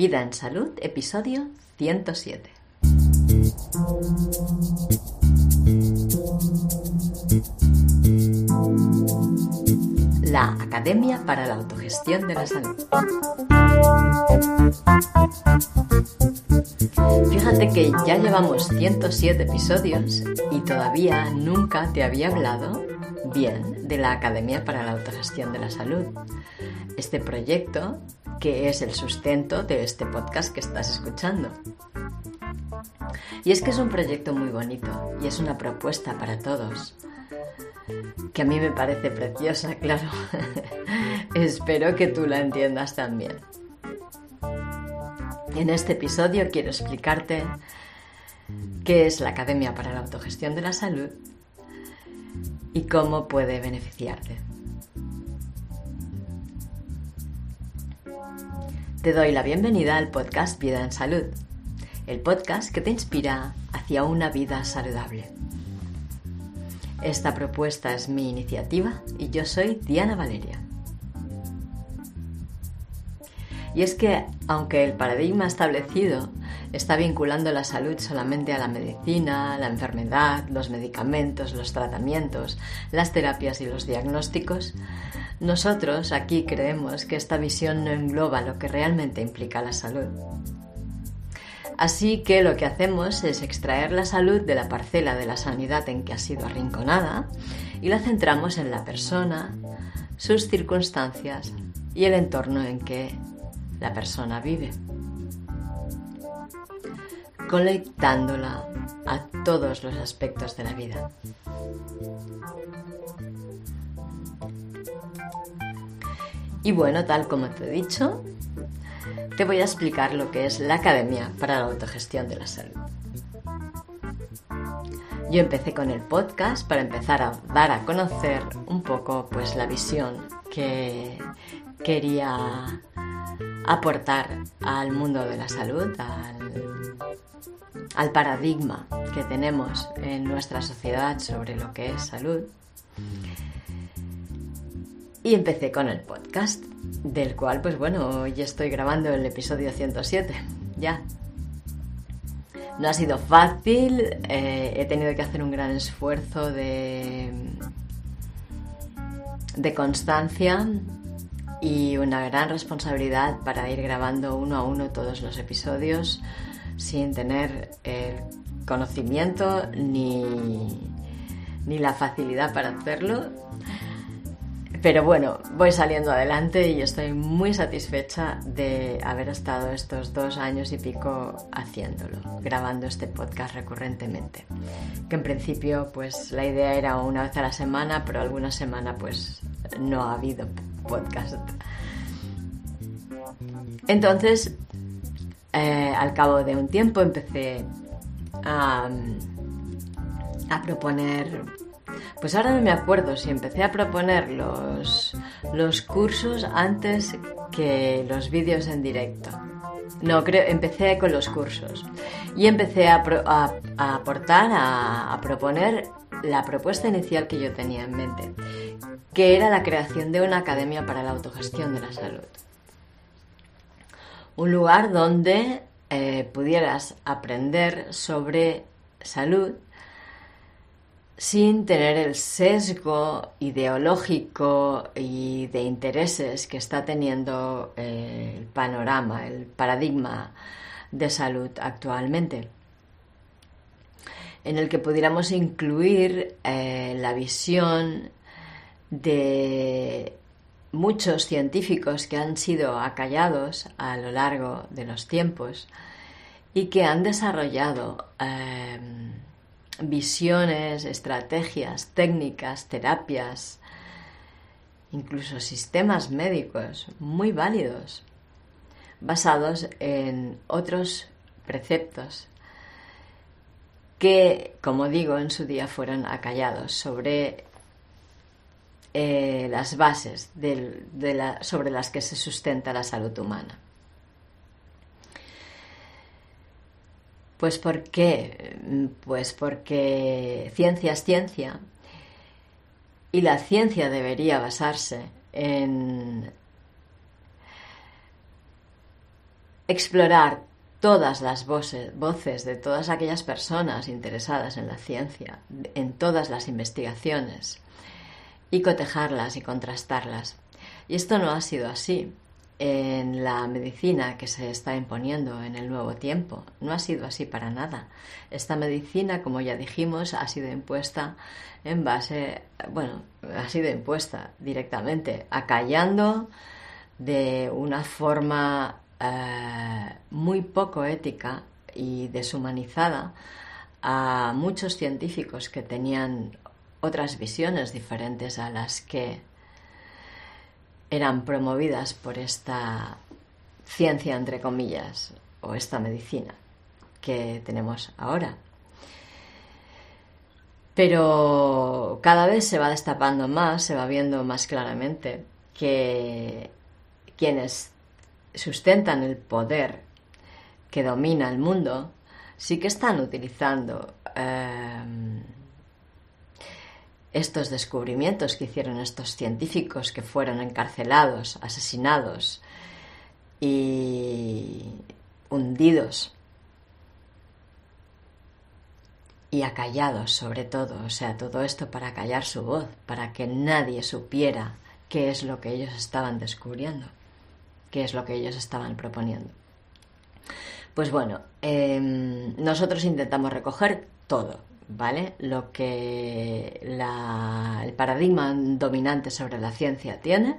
Vida en Salud, episodio 107. La Academia para la Autogestión de la Salud. Fíjate que ya llevamos 107 episodios y todavía nunca te había hablado bien de la Academia para la Autogestión de la Salud. Este proyecto que es el sustento de este podcast que estás escuchando. Y es que es un proyecto muy bonito y es una propuesta para todos, que a mí me parece preciosa, claro. Espero que tú la entiendas también. En este episodio quiero explicarte qué es la Academia para la Autogestión de la Salud y cómo puede beneficiarte. Te doy la bienvenida al podcast Vida en Salud, el podcast que te inspira hacia una vida saludable. Esta propuesta es mi iniciativa y yo soy Diana Valeria. Y es que, aunque el paradigma establecido está vinculando la salud solamente a la medicina, la enfermedad, los medicamentos, los tratamientos, las terapias y los diagnósticos, nosotros aquí creemos que esta visión no engloba lo que realmente implica la salud. Así que lo que hacemos es extraer la salud de la parcela de la sanidad en que ha sido arrinconada y la centramos en la persona, sus circunstancias y el entorno en que la persona vive, conectándola a todos los aspectos de la vida. Y bueno, tal como te he dicho, te voy a explicar lo que es la Academia para la Autogestión de la Salud. Yo empecé con el podcast para empezar a dar a conocer un poco pues la visión que quería aportar al mundo de la salud, al, al paradigma que tenemos en nuestra sociedad sobre lo que es salud y empecé con el podcast, del cual, pues bueno, hoy estoy grabando el episodio 107, ya. No ha sido fácil, eh, he tenido que hacer un gran esfuerzo de, de constancia y una gran responsabilidad para ir grabando uno a uno todos los episodios sin tener el conocimiento ni, ni la facilidad para hacerlo pero bueno, voy saliendo adelante y estoy muy satisfecha de haber estado estos dos años y pico haciéndolo, grabando este podcast recurrentemente. Que en principio pues la idea era una vez a la semana, pero alguna semana pues no ha habido podcast. Entonces, eh, al cabo de un tiempo empecé a, proponer pues ahora no me acuerdo si empecé a proponer los, los cursos antes que los vídeos en directo. No, creo, empecé con los cursos y empecé a, aportar, a, a proponer la propuesta inicial que yo tenía en mente, que era la creación de una academia para la autogestión de la salud. Un lugar donde eh, pudieras aprender sobre salud sin tener el sesgo ideológico y de intereses que está teniendo eh, el panorama, el paradigma de salud actualmente, en el que pudiéramos incluir eh, la visión de muchos científicos que han sido acallados a lo largo de los tiempos y que han desarrollado eh, visiones, estrategias, técnicas, terapias, incluso sistemas médicos muy válidos, basados en otros preceptos que, como digo, en su día fueron acallados sobre eh, las bases sobre las que se sustenta la salud humana. Pues ¿por qué? Pues porque ciencia es ciencia y la ciencia debería basarse en, explorar todas las voces, voces de todas aquellas personas interesadas en la ciencia, en todas las investigaciones, y cotejarlas y contrastarlas. Y esto no ha sido así en la medicina que se está imponiendo en el nuevo tiempo. No ha sido así para nada. Esta medicina, como ya dijimos, ha sido impuesta en base, bueno, ha sido impuesta directamente, acallando de una forma eh, muy poco ética y deshumanizada a muchos científicos que tenían otras visiones diferentes a las que eran promovidas por esta ciencia, entre comillas, o esta medicina que tenemos ahora. Pero cada vez se va destapando más, se va viendo más claramente que quienes sustentan el poder que domina el mundo sí que están utilizando eh, estos descubrimientos que hicieron estos científicos que fueron encarcelados, asesinados y hundidos y acallados sobre todo, o sea, todo esto para callar su voz, para que nadie supiera qué es lo que ellos estaban descubriendo, qué es lo que ellos estaban proponiendo. Pues bueno, em, nosotros intentamos recoger todo, ¿vale? Lo que el paradigma dominante sobre la ciencia tiene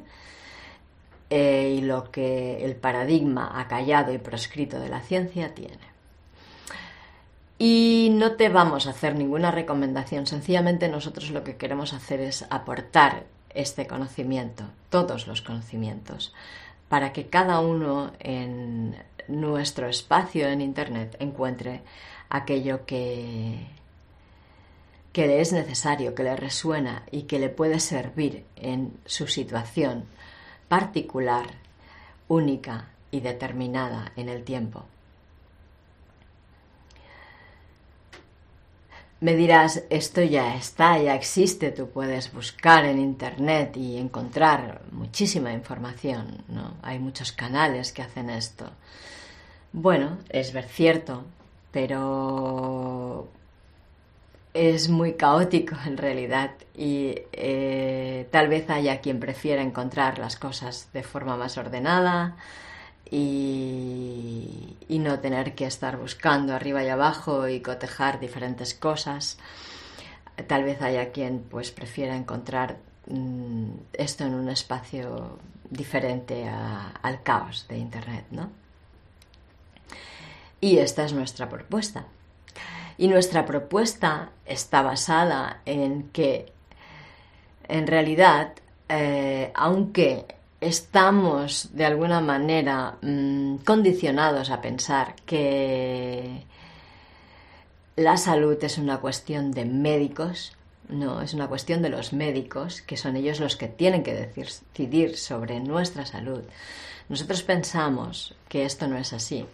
eh, y lo que el paradigma acallado y proscrito de la ciencia tiene. Y no te vamos a hacer ninguna recomendación, sencillamente nosotros lo que queremos hacer es aportar este conocimiento, todos los conocimientos, para que cada uno en nuestro espacio en Internet encuentre aquello que, que le es necesario, que le resuena y que le puede servir en su situación particular, única y determinada en el tiempo. Me dirás, esto ya está, ya existe, tú puedes buscar en Internet y encontrar muchísima información, ¿no? Hay muchos canales que hacen esto. Bueno, es ver cierto, pero es muy caótico en realidad y eh, tal vez haya quien prefiera encontrar las cosas de forma más ordenada y, no tener que estar buscando arriba y abajo y cotejar diferentes cosas. Tal vez haya quien pues prefiera encontrar mm, esto en un espacio diferente al caos de Internet, ¿no? Y esta es nuestra propuesta. Y nuestra propuesta está basada en que, en realidad, eh, aunque estamos de alguna manera mm, condicionados a pensar que la salud es una cuestión de médicos, no, es una cuestión de los médicos, que son ellos los que tienen que decidir sobre nuestra salud. Nosotros pensamos que esto no es así.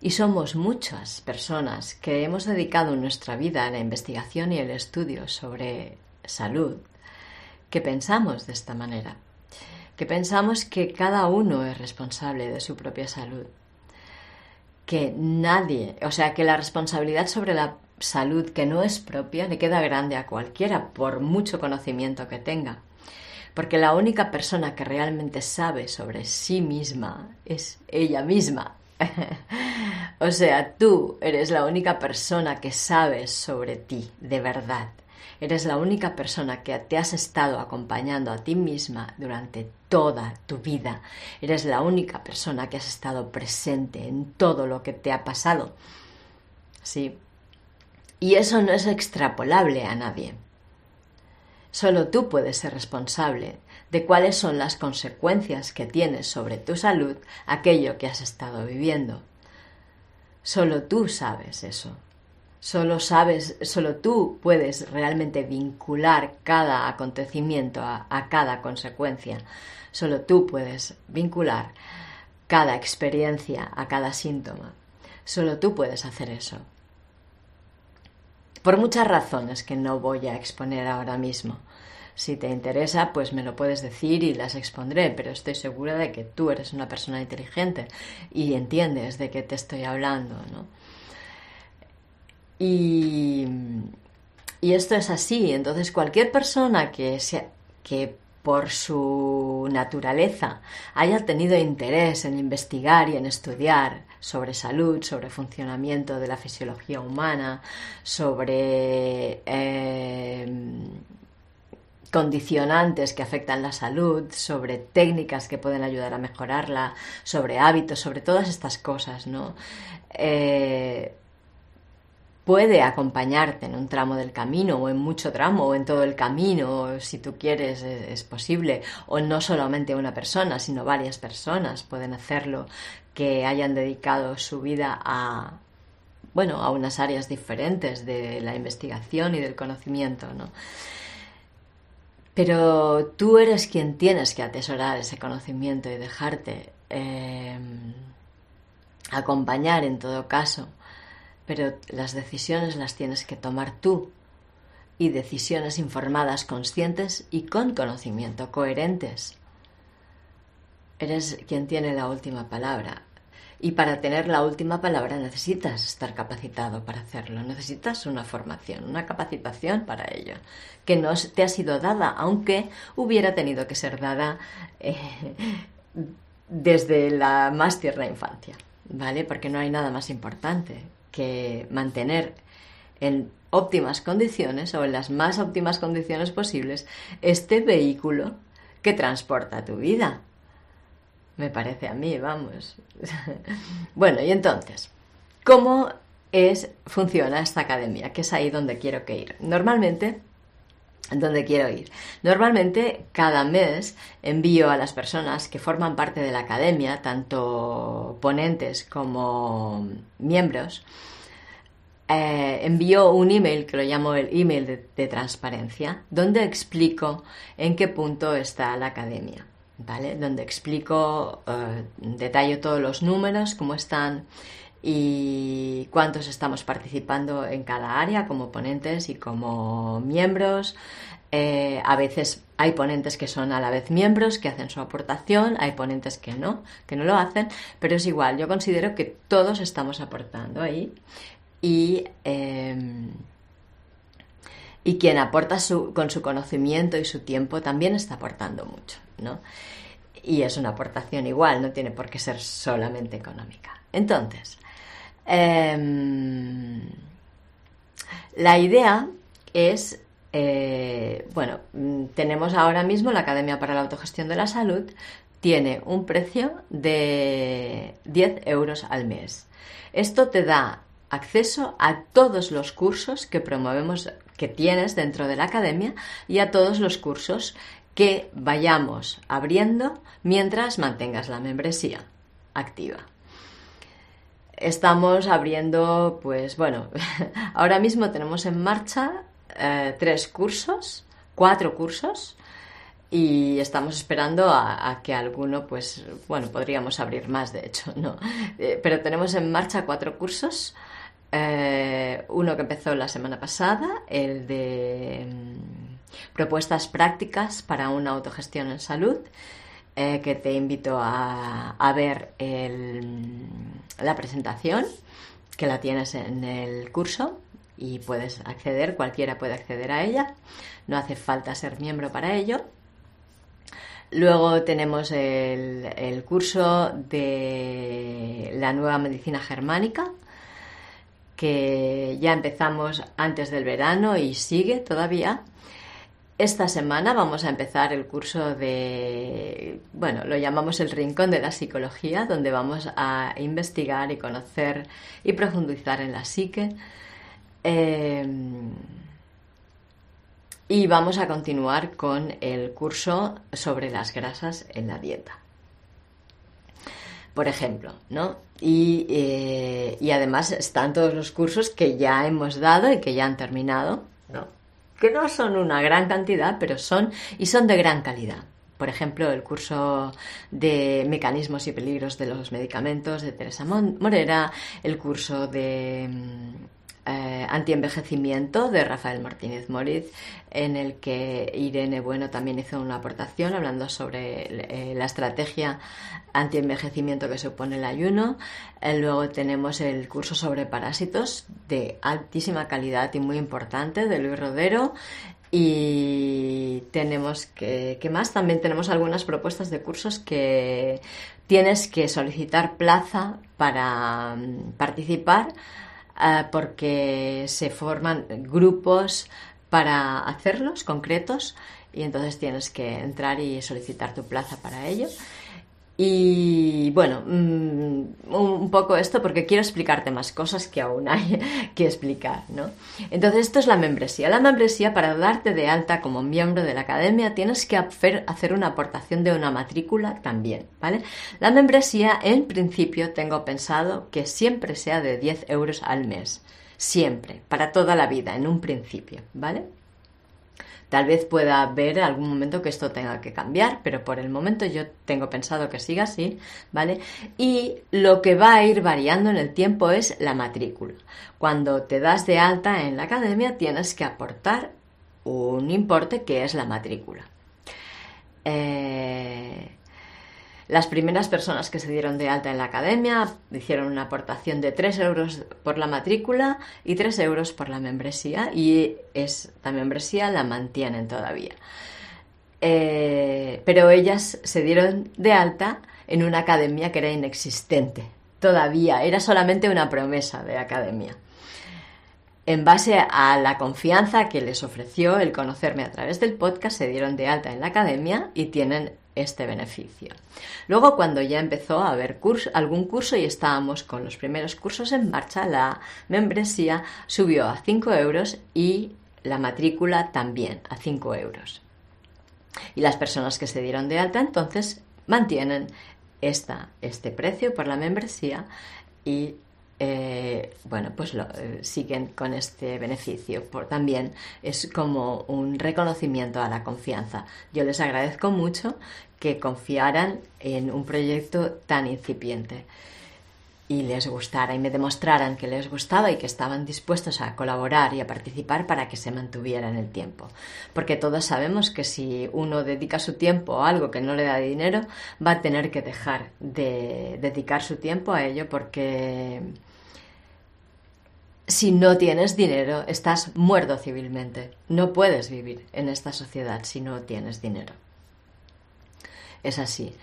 Y somos muchas personas que hemos dedicado nuestra vida a la investigación y el estudio sobre salud, que pensamos de esta manera, que pensamos que cada uno es responsable de su propia salud, que nadie, o sea, que la responsabilidad sobre la salud que no es propia le queda grande a cualquiera, por mucho conocimiento que tenga. Porque la única persona que realmente sabe sobre sí misma es ella misma. o sea, tú eres la única persona que sabes sobre ti, de verdad. Eres la única persona que te has estado acompañando a ti misma durante toda tu vida. Eres la única persona que has estado presente en todo lo que te ha pasado. Sí. Y eso no es extrapolable a nadie. Solo tú puedes ser responsable de cuáles son las consecuencias que tienes sobre tu salud aquello que has estado viviendo. Solo tú sabes eso. Solo sabes, solo tú puedes realmente vincular cada acontecimiento a, a cada consecuencia. Solo tú puedes vincular cada experiencia a cada síntoma. Solo tú puedes hacer eso. Por muchas razones que no voy a exponer ahora mismo Si te interesa, pues me lo puedes decir y las expondré, pero estoy segura de que tú eres una persona inteligente y entiendes de qué te estoy hablando, ¿no? Y, y esto es así, entonces cualquier persona que, sea, que por su naturaleza haya tenido interés en investigar y en estudiar sobre salud, sobre funcionamiento de la fisiología humana, sobre eh, condicionantes que afectan la salud, sobre técnicas que pueden ayudar a mejorarla, sobre hábitos, sobre todas estas cosas, ¿no? Eh, puede acompañarte en un tramo del camino o en mucho tramo o en todo el camino, si tú quieres, es, posible, o no solamente una persona, sino varias personas pueden hacerlo que hayan dedicado su vida a bueno, a unas áreas diferentes de la investigación y del conocimiento, ¿no? Pero tú eres quien tienes que atesorar ese conocimiento y dejarte eh, acompañar en todo caso pero las decisiones las tienes que tomar tú y decisiones informadas, conscientes y con conocimiento, coherentes. Eres quien tiene la última palabra. Y para tener la última palabra necesitas estar capacitado para hacerlo, necesitas una formación, una capacitación para ello, que no te ha sido dada, aunque hubiera tenido que ser dada eh, desde la más tierna infancia, ¿vale? Porque no hay nada más importante que mantener en óptimas condiciones o en las más óptimas condiciones posibles este vehículo que transporta tu vida. Me parece a mí, vamos. bueno, y entonces, ¿cómo es, funciona esta academia? Que es ahí donde quiero que ir. Normalmente, donde quiero ir. Normalmente cada mes envío a las personas que forman parte de la academia, tanto ponentes como miembros, eh, envío un email que lo llamo el email de, transparencia, donde explico en qué punto está la academia, Donde explico, eh, detallo todos los números, cómo están y cuántos estamos participando en cada área como ponentes y como miembros. Eh, a veces hay ponentes que son a la vez miembros, que hacen su aportación, hay ponentes que no, que no lo hacen, pero es igual, yo considero que todos estamos aportando ahí y, em, y quien aporta con su conocimiento y su tiempo también está aportando mucho, ¿no? Y es una aportación igual, no tiene por qué ser solamente económica. Entonces, em, la idea es, eh, bueno, tenemos ahora mismo la Academia para la Autogestión de la Salud, tiene un precio de 10 euros al mes. Esto te da acceso a todos los cursos que promovemos, que tienes dentro de la academia y a todos los cursos que vayamos abriendo mientras mantengas la membresía activa. Estamos abriendo, pues bueno, ahora mismo tenemos en marcha eh, tres cursos, cuatro cursos, y estamos esperando a, que alguno, pues bueno, podríamos abrir más, de hecho, ¿no? Eh, pero tenemos en marcha cuatro cursos eh, uno que empezó la semana pasada, el de mm, propuestas prácticas para una autogestión en salud, eh, que te invito a, ver la presentación, que la tienes en el curso y puedes acceder, cualquiera puede acceder a ella, no hace falta ser miembro para ello. Luego tenemos el curso de la nueva medicina germánica, que ya empezamos antes del verano y sigue todavía. Esta semana vamos a empezar el curso de, bueno, lo llamamos el Rincón de la Psicología, donde vamos a investigar y conocer y profundizar en la psique. Em, y vamos a continuar con el curso sobre las grasas en la dieta por ejemplo, ¿no? Eh, y, además están todos los cursos que ya hemos dado y que ya han terminado, ¿no? Que no son una gran cantidad, pero son y son de gran calidad. Por ejemplo, el curso de mecanismos y peligros de los medicamentos de Teresa Morera, el curso de mm, eh, Antienvejecimiento de Rafael Martínez Moriz, en el que Irene Bueno también hizo una aportación hablando sobre eh, la estrategia antienvejecimiento que supone el ayuno. Eh, luego tenemos el curso sobre parásitos de altísima calidad y muy importante de Luis Rodero. Y tenemos que, ¿qué más? También tenemos algunas propuestas de cursos que tienes que solicitar plaza para mm, participar eh, porque se forman grupos para hacerlos concretos y entonces tienes que entrar y solicitar tu plaza para ello. Y bueno, mm, un poco esto porque quiero explicarte más cosas que aún hay que explicar, ¿no? Entonces, esto es la membresía. La membresía, para darte de alta como miembro de la academia, tienes que hacer una aportación de una matrícula también, ¿vale? La membresía, en principio, tengo pensado que siempre sea de 10 euros al mes. Siempre, para toda la vida, en un principio, ¿vale? Tal vez pueda haber algún momento que esto tenga que cambiar, pero por el momento yo tengo pensado que siga así, ¿vale? Y lo que va a ir variando en el tiempo es la matrícula. Cuando te das de alta en la academia tienes que aportar un importe que es la matrícula. Eh, las primeras personas que se dieron de alta en la academia hicieron una aportación de 3 euros por la matrícula y 3 euros por la membresía y esta membresía la mantienen todavía. Eh, pero ellas se dieron de alta en una academia que era inexistente. Todavía era solamente una promesa de academia. En base a la confianza que les ofreció el conocerme a través del podcast, se dieron de alta en la academia y tienen este beneficio. Luego, cuando ya empezó a haber algún curso y estábamos con los primeros cursos en marcha, la membresía subió a 5 euros y la matrícula también a 5 euros. Y las personas que se dieron de alta entonces mantienen esta, este precio por la membresía y eh, bueno, pues lo, eh, siguen con este beneficio. Por, también es como un reconocimiento a la confianza. Yo les agradezco mucho que confiaran en un proyecto tan incipiente y les gustara y me demostraran que les gustaba y que estaban dispuestos a colaborar y a participar para que se mantuviera en el tiempo. Porque todos sabemos que si uno dedica su tiempo a algo que no le da dinero, va a tener que dejar de dedicar su tiempo a ello porque si no tienes dinero, estás muerto civilmente. No puedes vivir en esta sociedad si no tienes dinero. Es así.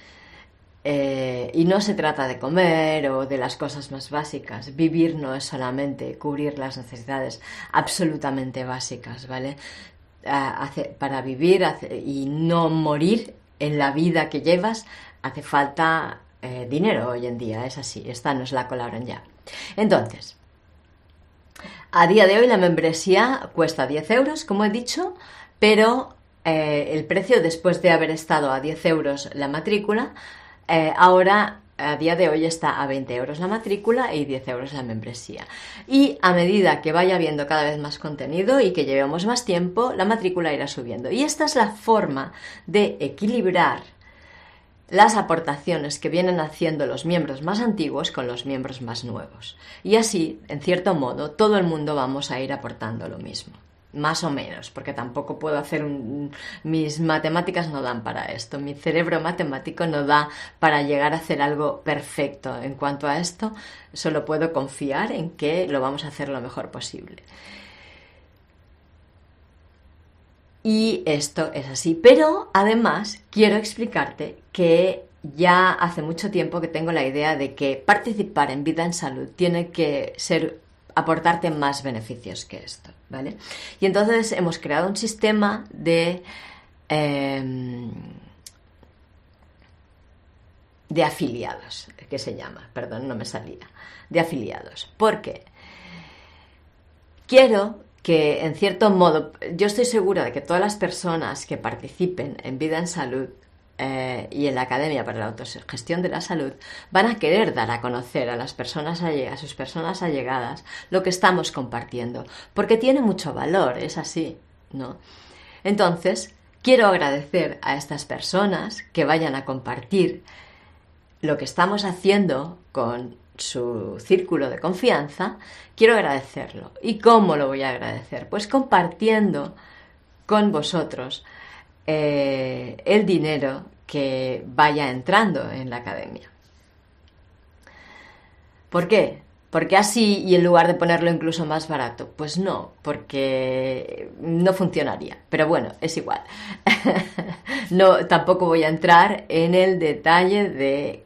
Eh, y no se trata de comer o de las cosas más básicas. Vivir no es solamente cubrir las necesidades absolutamente básicas, ¿vale? para vivir y no morir en la vida que llevas hace falta eh, dinero hoy en día, es así. Esta nos la colaron ya. Entonces, a día de hoy la membresía cuesta 10 euros, como he dicho, pero eh, el precio después de haber estado a 10 euros la matrícula, eh, ahora a día de hoy está a 20 euros la matrícula y 10 euros la membresía. Y a medida que vaya habiendo cada vez más contenido y que llevemos más tiempo, la matrícula irá subiendo. Y esta es la forma de equilibrar las aportaciones que vienen haciendo los miembros más antiguos con los miembros más nuevos. Y así, en cierto modo, todo el mundo vamos a ir aportando lo mismo más o menos, porque tampoco puedo hacer un... Mis matemáticas no dan para esto, mi cerebro matemático no da para llegar a hacer algo perfecto. En cuanto a esto, solo puedo confiar en que lo vamos a hacer lo mejor posible. Y esto es así. Pero además quiero explicarte que ya hace mucho tiempo que tengo la idea de que participar en vida en salud tiene que ser aportarte más beneficios que esto, ¿vale? Y entonces hemos creado un sistema de em, de afiliados, que se llama, perdón, no me salía, de afiliados. ¿Por qué? Quiero que, en cierto modo, yo estoy segura de que todas las personas que participen en Vida en Salud eh, y en la Academia para la Autogestión de la Salud van a querer dar a conocer a las personas a sus personas allegadas lo que estamos compartiendo, porque tiene mucho valor, es así, ¿no? Entonces, quiero agradecer a estas personas que vayan a compartir lo que estamos haciendo con su círculo de confianza, quiero agradecerlo. ¿Y cómo lo voy a agradecer? Pues compartiendo con vosotros eh, el dinero que vaya entrando en la academia. ¿Por qué? ¿Por así y en lugar de ponerlo incluso más barato? Pues no, porque no funcionaría. Pero bueno, es igual. no, tampoco voy a entrar en el detalle de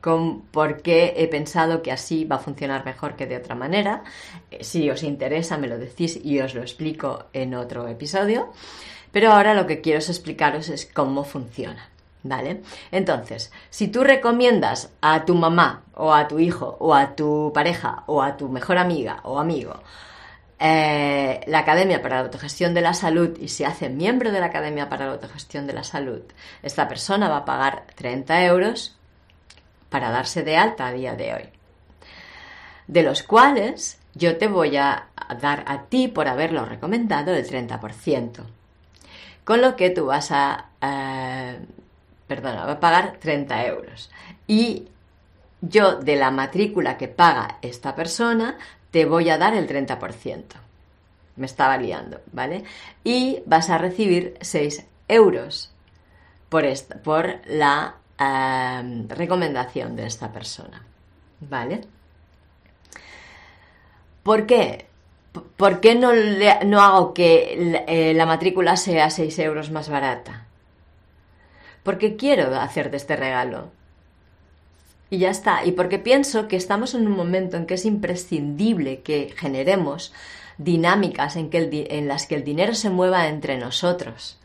por qué he pensado que así va a funcionar mejor que de otra manera. Eh, si os interesa, me lo decís y os lo explico en otro episodio. Pero ahora lo que quiero explicaros es cómo funciona. ¿Vale? Entonces, si tú recomiendas a tu mamá o a tu hijo o a tu pareja o a tu mejor amiga o amigo eh, la Academia para la Autogestión de la Salud y se hace miembro de la Academia para la Autogestión de la Salud, esta persona va a pagar 30 euros para darse de alta a día de hoy. De los cuales yo te voy a dar a ti por haberlo recomendado el 30%. Con lo que tú vas a perdona, a pagar 30 euros. Y yo de la matrícula que paga esta persona te voy a dar el 30%. Me estaba liando, ¿vale? Y vas a recibir 6 euros por, esta, por la em, recomendación de esta persona, ¿vale? ¿Por qué? ¿Por qué no, no hago que eh, la matrícula sea 6 euros más barata? porque quiero hacerte este regalo. Y ya está. Y porque pienso que estamos en un momento en que es imprescindible que generemos dinámicas en, que en las que el dinero se mueva entre nosotros,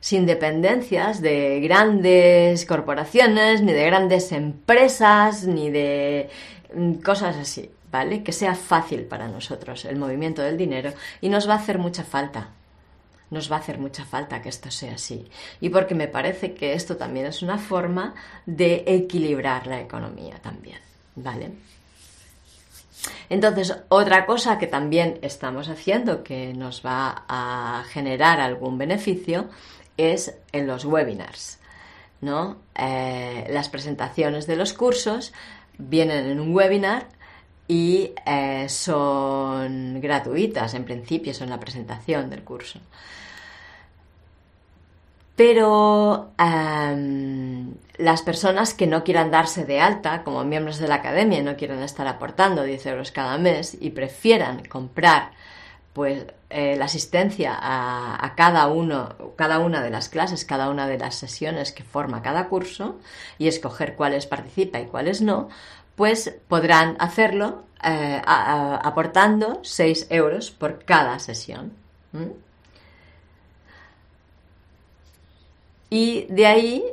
sin dependencias de grandes corporaciones, ni de grandes empresas, ni de mm, cosas así, ¿vale? Que sea fácil para nosotros el movimiento del dinero y nos va a hacer mucha falta nos va a hacer mucha falta que esto sea así. Y porque me parece que esto también es una forma de equilibrar la economía también, ¿vale? Entonces, otra cosa que también estamos haciendo que nos va a generar algún beneficio es en los webinars. ¿no? Eh, las presentaciones de los cursos vienen en un webinar y eh, son gratuitas en principio, son la presentación del curso. Pero em, las personas que no quieran darse de alta como miembros de la academia y no quieran estar aportando 10 euros cada mes y prefieran comprar pues eh, la asistencia a, a, cada uno, cada una de las clases, cada una de las sesiones que forma cada curso y escoger cuáles participa y cuáles no, pues podrán hacerlo eh, aportando 6 euros por cada sesión. Y de ahí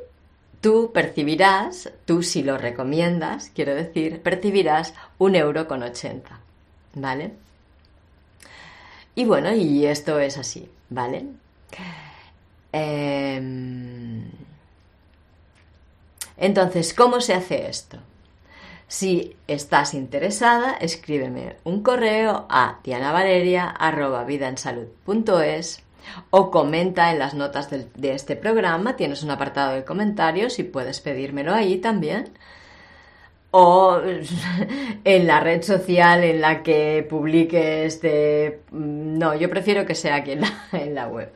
tú percibirás, tú si lo recomiendas, quiero decir, percibirás un euro con 80, ¿vale? Y bueno, y esto es así, ¿vale? Em, entonces, ¿cómo se hace esto? Si estás interesada, escríbeme un correo a dianavaleria.vidaensalud.es o comenta en las notas de, de este programa. Tienes un apartado de comentarios y puedes pedírmelo ahí también o en la red social en la que publique este... No, yo prefiero que sea aquí en la, web.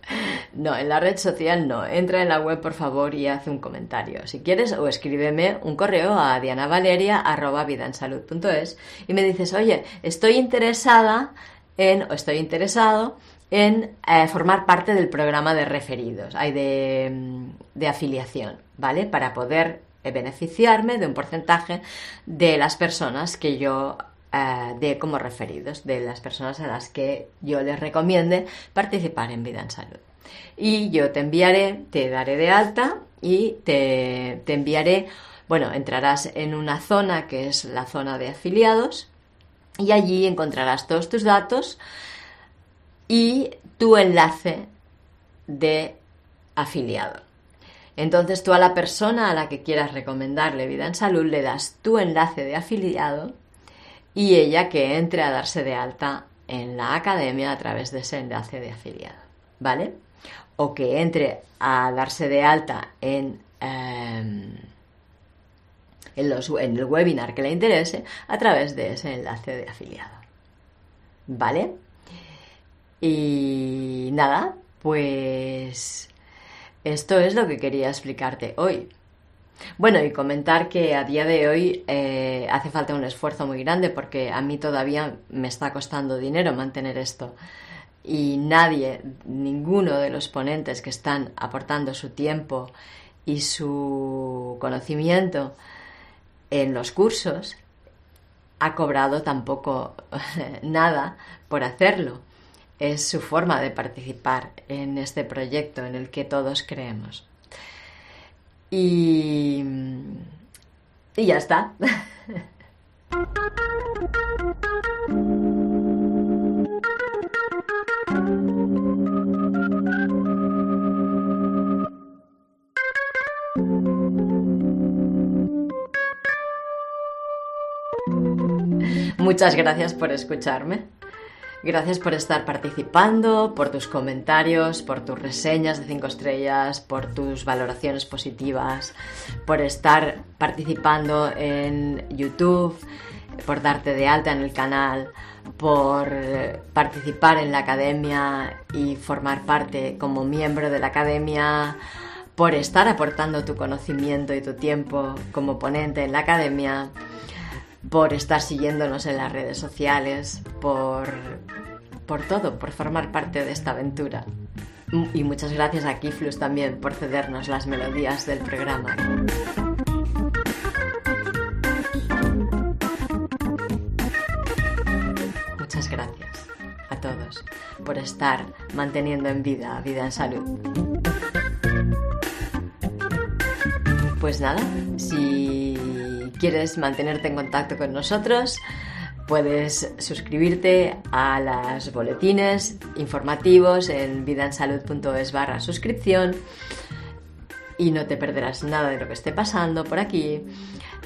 No, en la red social no. Entra en la web, por favor, y haz un comentario. Si quieres, o escríbeme un correo a dianavaleria.vidansalud.es y me dices, oye, estoy interesada en, o estoy interesado en eh, formar parte del programa de referidos, hay de, de afiliación, ¿vale? Para poder beneficiarme de un porcentaje de las personas que yo eh, dé como referidos, de las personas a las que yo les recomiende participar en Vida en Salud. Y yo te enviaré, te daré de alta y te, te enviaré, bueno, entrarás en una zona que es la zona de afiliados y allí encontrarás todos tus datos y tu enlace de afiliado. Entonces tú a la persona a la que quieras recomendarle vida en salud le das tu enlace de afiliado y ella que entre a darse de alta en la academia a través de ese enlace de afiliado, ¿vale? O que entre a darse de alta en, em, en, los, en el webinar que le interese a través de ese enlace de afiliado. ¿Vale? Y nada, pues esto es lo que quería explicarte hoy. Bueno, y comentar que a día de hoy eh, hace falta un esfuerzo muy grande porque a mí todavía me está costando dinero mantener esto. Y nadie, ninguno de los ponentes que están aportando su tiempo y su conocimiento en los cursos ha cobrado tampoco nada por hacerlo. Es su forma de participar en este proyecto en el que todos creemos. Y, y ya está. Muchas gracias por escucharme. Gracias por estar participando, por tus comentarios, por tus reseñas de 5 estrellas, por tus valoraciones positivas, por estar participando en YouTube, por darte de alta en el canal, por participar en la academia y formar parte como miembro de la academia, por estar aportando tu conocimiento y tu tiempo como ponente en la academia por estar siguiéndonos en las redes sociales, por, por todo, por formar parte de esta aventura. Y muchas gracias a Kiflus también por cedernos las melodías del programa. Muchas gracias a todos por estar manteniendo en vida, vida en salud. Pues nada, si quieres mantenerte en contacto con nosotros, puedes suscribirte a los boletines informativos en vidansalud.es barra suscripción y no te perderás nada de lo que esté pasando por aquí.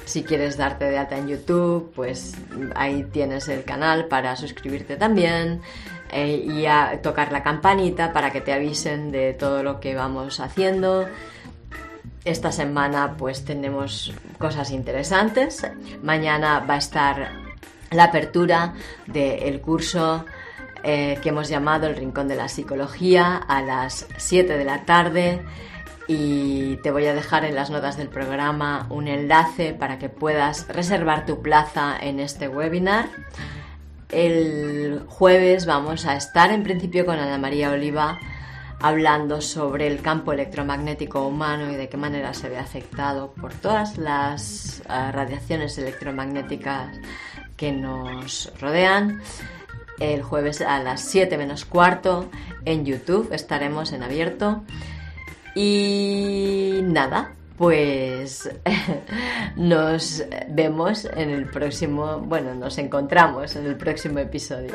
Si quieres darte de alta en YouTube, pues ahí tienes el canal para suscribirte también eh, y a tocar la campanita para que te avisen de todo lo que vamos haciendo esta semana pues tenemos cosas interesantes. Mañana va a estar la apertura del curso eh, que hemos llamado El Rincón de la Psicología a las 7 de la tarde y te voy a dejar en las notas del programa un enlace para que puedas reservar tu plaza en este webinar. El jueves vamos a estar en principio con Ana María Oliva hablando sobre el campo electromagnético humano y de qué manera se ve afectado por todas las eh, radiaciones electromagnéticas que nos rodean. El jueves a las 7 menos cuarto en YouTube estaremos en abierto. Y nada, pues nos vemos en el próximo, bueno, nos encontramos en el próximo episodio.